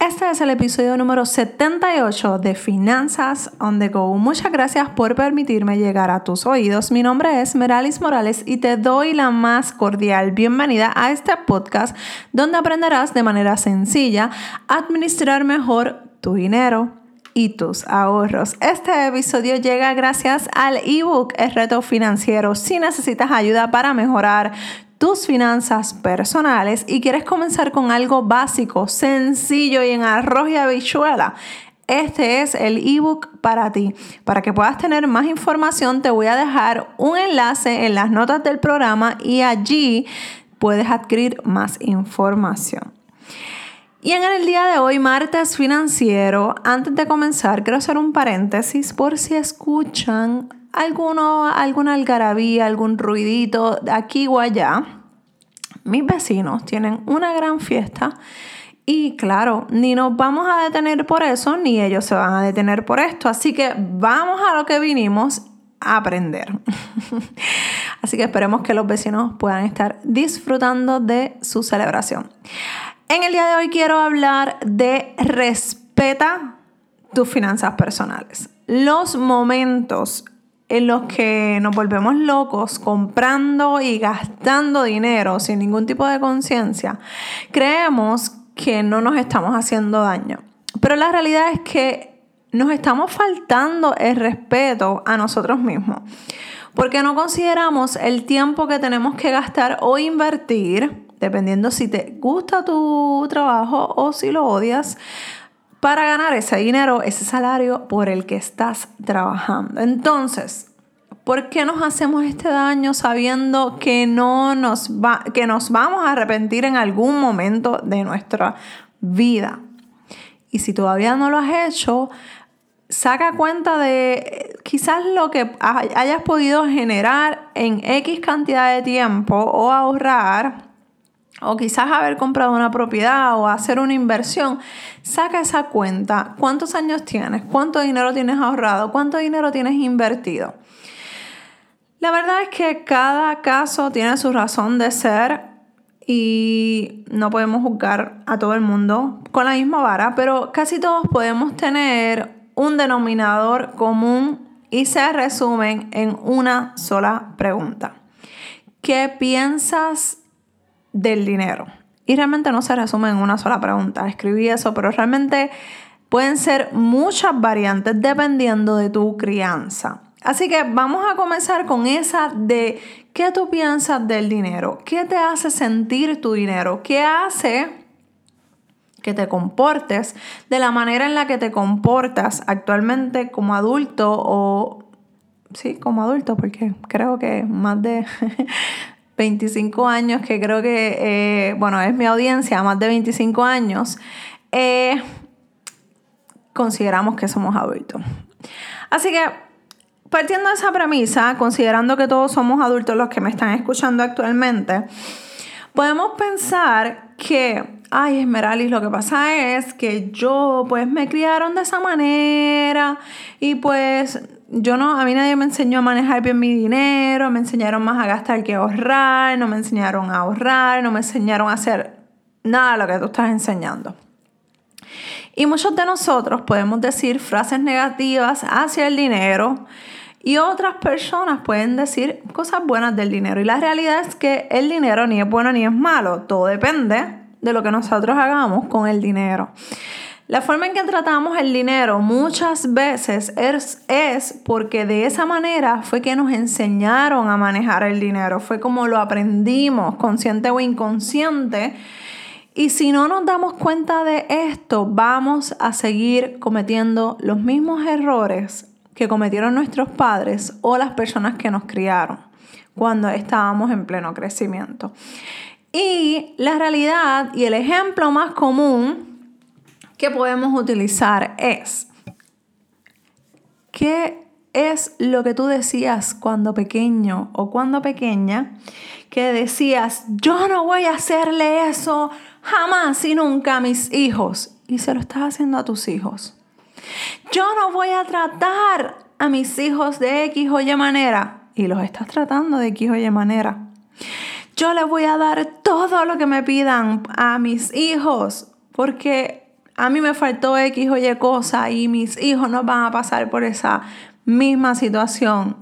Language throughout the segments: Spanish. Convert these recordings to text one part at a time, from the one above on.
Este es el episodio número 78 de Finanzas on the Go. Muchas gracias por permitirme llegar a tus oídos. Mi nombre es Meralis Morales y te doy la más cordial bienvenida a este podcast donde aprenderás de manera sencilla administrar mejor tu dinero y tus ahorros. Este episodio llega gracias al ebook El reto financiero. Si necesitas ayuda para mejorar tus finanzas personales y quieres comenzar con algo básico, sencillo y en arroz y habichuela, este es el ebook para ti. Para que puedas tener más información, te voy a dejar un enlace en las notas del programa y allí puedes adquirir más información. Y en el día de hoy, martes financiero, antes de comenzar, quiero hacer un paréntesis por si escuchan alguno, alguna algarabía, algún ruidito de aquí o allá. Mis vecinos tienen una gran fiesta y claro, ni nos vamos a detener por eso, ni ellos se van a detener por esto. Así que vamos a lo que vinimos a aprender. Así que esperemos que los vecinos puedan estar disfrutando de su celebración. En el día de hoy quiero hablar de respeta tus finanzas personales. Los momentos en los que nos volvemos locos comprando y gastando dinero sin ningún tipo de conciencia, creemos que no nos estamos haciendo daño. Pero la realidad es que nos estamos faltando el respeto a nosotros mismos. Porque no consideramos el tiempo que tenemos que gastar o invertir, dependiendo si te gusta tu trabajo o si lo odias, para ganar ese dinero, ese salario por el que estás trabajando. Entonces, ¿por qué nos hacemos este daño sabiendo que, no nos, va, que nos vamos a arrepentir en algún momento de nuestra vida? Y si todavía no lo has hecho, saca cuenta de quizás lo que hayas podido generar en X cantidad de tiempo o ahorrar o quizás haber comprado una propiedad o hacer una inversión, saca esa cuenta. ¿Cuántos años tienes? ¿Cuánto dinero tienes ahorrado? ¿Cuánto dinero tienes invertido? La verdad es que cada caso tiene su razón de ser y no podemos juzgar a todo el mundo con la misma vara, pero casi todos podemos tener un denominador común y se resumen en una sola pregunta. ¿Qué piensas del dinero. Y realmente no se resume en una sola pregunta. Escribí eso, pero realmente pueden ser muchas variantes dependiendo de tu crianza. Así que vamos a comenzar con esa de qué tú piensas del dinero, qué te hace sentir tu dinero, qué hace que te comportes de la manera en la que te comportas actualmente como adulto o sí, como adulto, porque creo que más de 25 años, que creo que, eh, bueno, es mi audiencia, más de 25 años, eh, consideramos que somos adultos. Así que, partiendo de esa premisa, considerando que todos somos adultos los que me están escuchando actualmente, podemos pensar que ay, Esmeralis, lo que pasa es que yo, pues, me criaron de esa manera y pues yo no, a mí nadie me enseñó a manejar bien mi dinero, me enseñaron más a gastar que a ahorrar, no me enseñaron a ahorrar, no me enseñaron a hacer nada de lo que tú estás enseñando. Y muchos de nosotros podemos decir frases negativas hacia el dinero y otras personas pueden decir cosas buenas del dinero. Y la realidad es que el dinero ni es bueno ni es malo, todo depende de lo que nosotros hagamos con el dinero. La forma en que tratamos el dinero muchas veces es, es, porque de esa manera fue que nos enseñaron a manejar el dinero, fue como lo aprendimos, consciente o inconsciente. Y si no nos damos cuenta de esto, vamos a seguir cometiendo los mismos errores que cometieron nuestros padres o las personas que nos criaron cuando estábamos en pleno crecimiento. Y la realidad y el ejemplo más común que podemos utilizar es, ¿qué es lo que tú decías cuando pequeño o cuando pequeña? Que decías, yo no voy a hacerle eso jamás y nunca a mis hijos. Y se lo estás haciendo a tus hijos. Yo no voy a tratar a mis hijos de X o Y manera. Y los estás tratando de X o Y manera. Yo les voy a dar todo lo que me pidan a mis hijos. Porque a mí me faltó X o Y cosa y mis hijos no van a pasar por esa misma situación.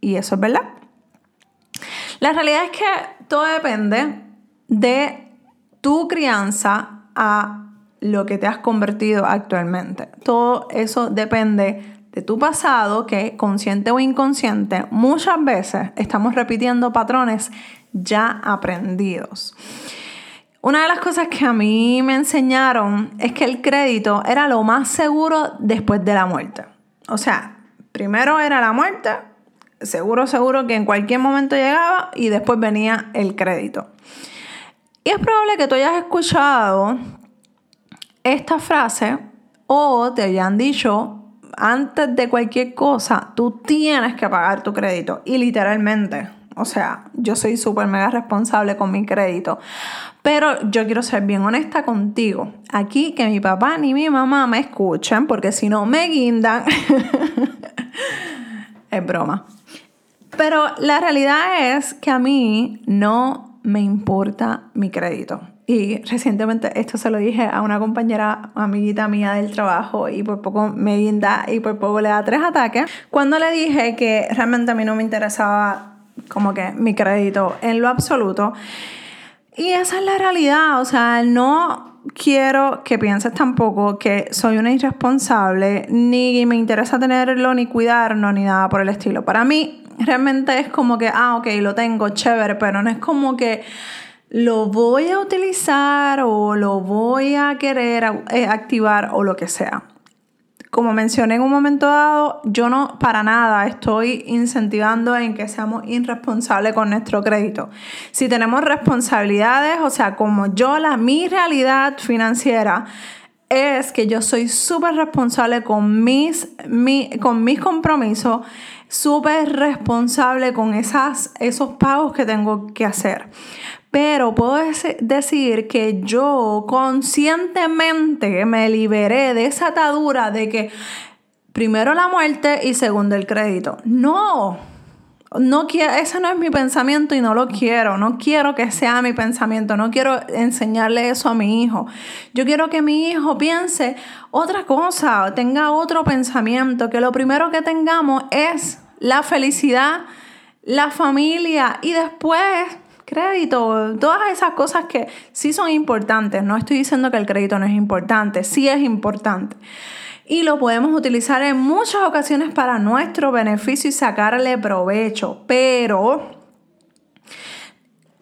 Y eso es verdad. La realidad es que todo depende de tu crianza a lo que te has convertido actualmente. Todo eso depende de tu pasado, que consciente o inconsciente, muchas veces estamos repitiendo patrones ya aprendidos. Una de las cosas que a mí me enseñaron es que el crédito era lo más seguro después de la muerte. O sea, primero era la muerte, seguro, seguro que en cualquier momento llegaba y después venía el crédito. Y es probable que tú hayas escuchado esta frase o te hayan dicho antes de cualquier cosa, tú tienes que pagar tu crédito. Y literalmente, o sea, yo soy súper mega responsable con mi crédito. Pero yo quiero ser bien honesta contigo. Aquí que mi papá ni mi mamá me escuchen, porque si no me guindan. es broma. Pero la realidad es que a mí no me importa mi crédito. Y recientemente esto se lo dije a una compañera, amiguita mía del trabajo, y por poco me guinda y por poco le da tres ataques. Cuando le dije que realmente a mí no me interesaba como que mi crédito en lo absoluto. Y esa es la realidad, o sea, no quiero que pienses tampoco que soy una irresponsable, ni me interesa tenerlo, ni cuidarlo, ni nada por el estilo. Para mí, realmente es como que, ah, ok, lo tengo, chévere, pero no es como que lo voy a utilizar o lo voy a querer eh, activar o lo que sea. Como mencioné en un momento dado, yo no para nada estoy incentivando en que seamos irresponsables con nuestro crédito. Si tenemos responsabilidades, o sea, como yo, la, mi realidad financiera es que yo soy súper responsable con mis, con mis compromisos, súper responsable con esas, esos pagos que tengo que hacer. Pero puedo decir que yo conscientemente me liberé de esa atadura de que primero la muerte y segundo el crédito. No, no ese no es mi pensamiento y no lo quiero. No quiero que sea mi pensamiento. No quiero enseñarle eso a mi hijo. Yo quiero que mi hijo piense otra cosa, tenga otro pensamiento, que lo primero que tengamos es la felicidad, la familia y después crédito, todas esas cosas que sí son importantes. No estoy diciendo que el crédito no es importante, sí es importante. Y lo podemos utilizar en muchas ocasiones para nuestro beneficio y sacarle provecho. Pero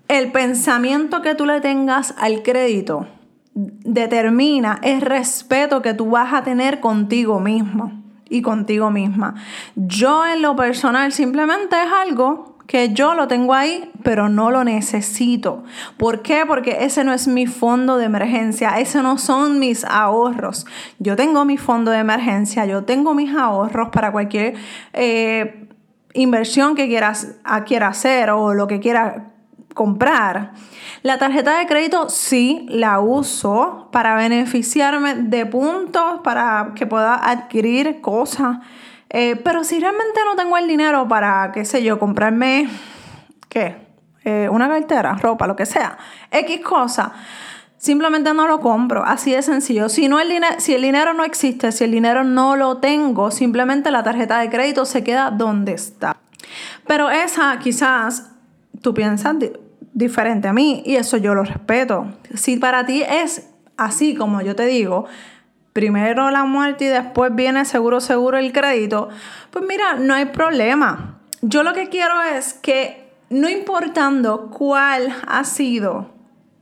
el pensamiento que tú le tengas al crédito determina el respeto que tú vas a tener contigo mismo y contigo misma. Yo en lo personal simplemente es algo que yo lo tengo ahí, pero no lo necesito. ¿Por qué? Porque ese no es mi fondo de emergencia, ese no son mis ahorros. Yo tengo mi fondo de emergencia, yo tengo mis ahorros para cualquier eh, inversión que quieras, quiera hacer o lo que quiera comprar. La tarjeta de crédito sí la uso para beneficiarme de puntos, para que pueda adquirir cosas eh, pero si realmente no tengo el dinero para, qué sé yo, comprarme, ¿qué? Eh, una cartera, ropa, lo que sea, X cosa, simplemente no lo compro. Así de sencillo. Si, no el si el dinero no existe, si el dinero no lo tengo, simplemente la tarjeta de crédito se queda donde está. Pero esa quizás tú piensas diferente a mí y eso yo lo respeto. Si para ti es así como yo te digo, primero la muerte y después viene seguro, seguro el crédito, pues mira, no hay problema. Yo lo que quiero es que no importando cuál ha sido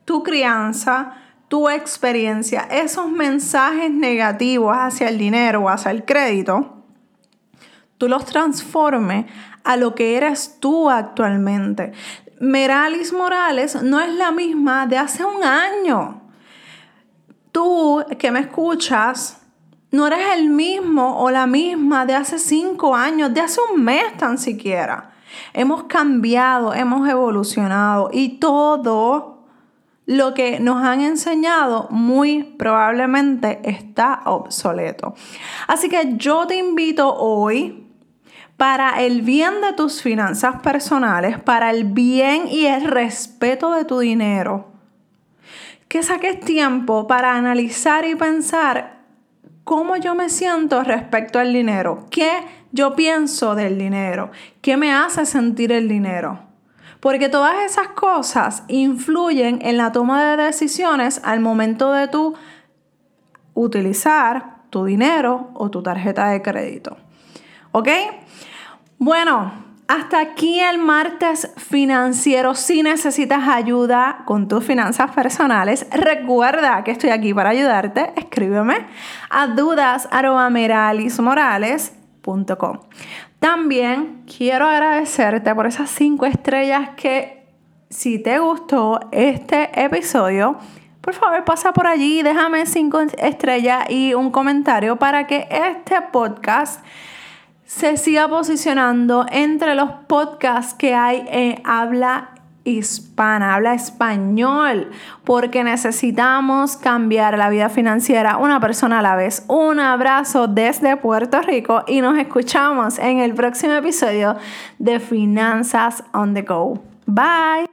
tu crianza, tu experiencia, esos mensajes negativos hacia el dinero o hacia el crédito, tú los transformes a lo que eres tú actualmente. Meralis Morales no es la misma de hace un año tú que me escuchas, no eres el mismo o la misma de hace cinco años, de hace un mes tan siquiera. Hemos cambiado, hemos evolucionado y todo lo que nos han enseñado muy probablemente está obsoleto. Así que yo te invito hoy para el bien de tus finanzas personales, para el bien y el respeto de tu dinero, que saques tiempo para analizar y pensar cómo yo me siento respecto al dinero, qué yo pienso del dinero, qué me hace sentir el dinero. Porque todas esas cosas influyen en la toma de decisiones al momento de tú utilizar tu dinero o tu tarjeta de crédito. ¿Ok? Bueno, hasta aquí el martes financiero. Si necesitas ayuda con tus finanzas personales, recuerda que estoy aquí para ayudarte. Escríbeme a dudas.meralismorales.com. También quiero agradecerte por esas cinco estrellas que si te gustó este episodio, por favor pasa por allí, déjame cinco estrellas y un comentario para que este podcast se siga posicionando entre los podcasts que hay en habla hispana, habla español, porque necesitamos cambiar la vida financiera una persona a la vez. Un abrazo desde Puerto Rico y nos escuchamos en el próximo episodio de Finanzas on the Go. Bye.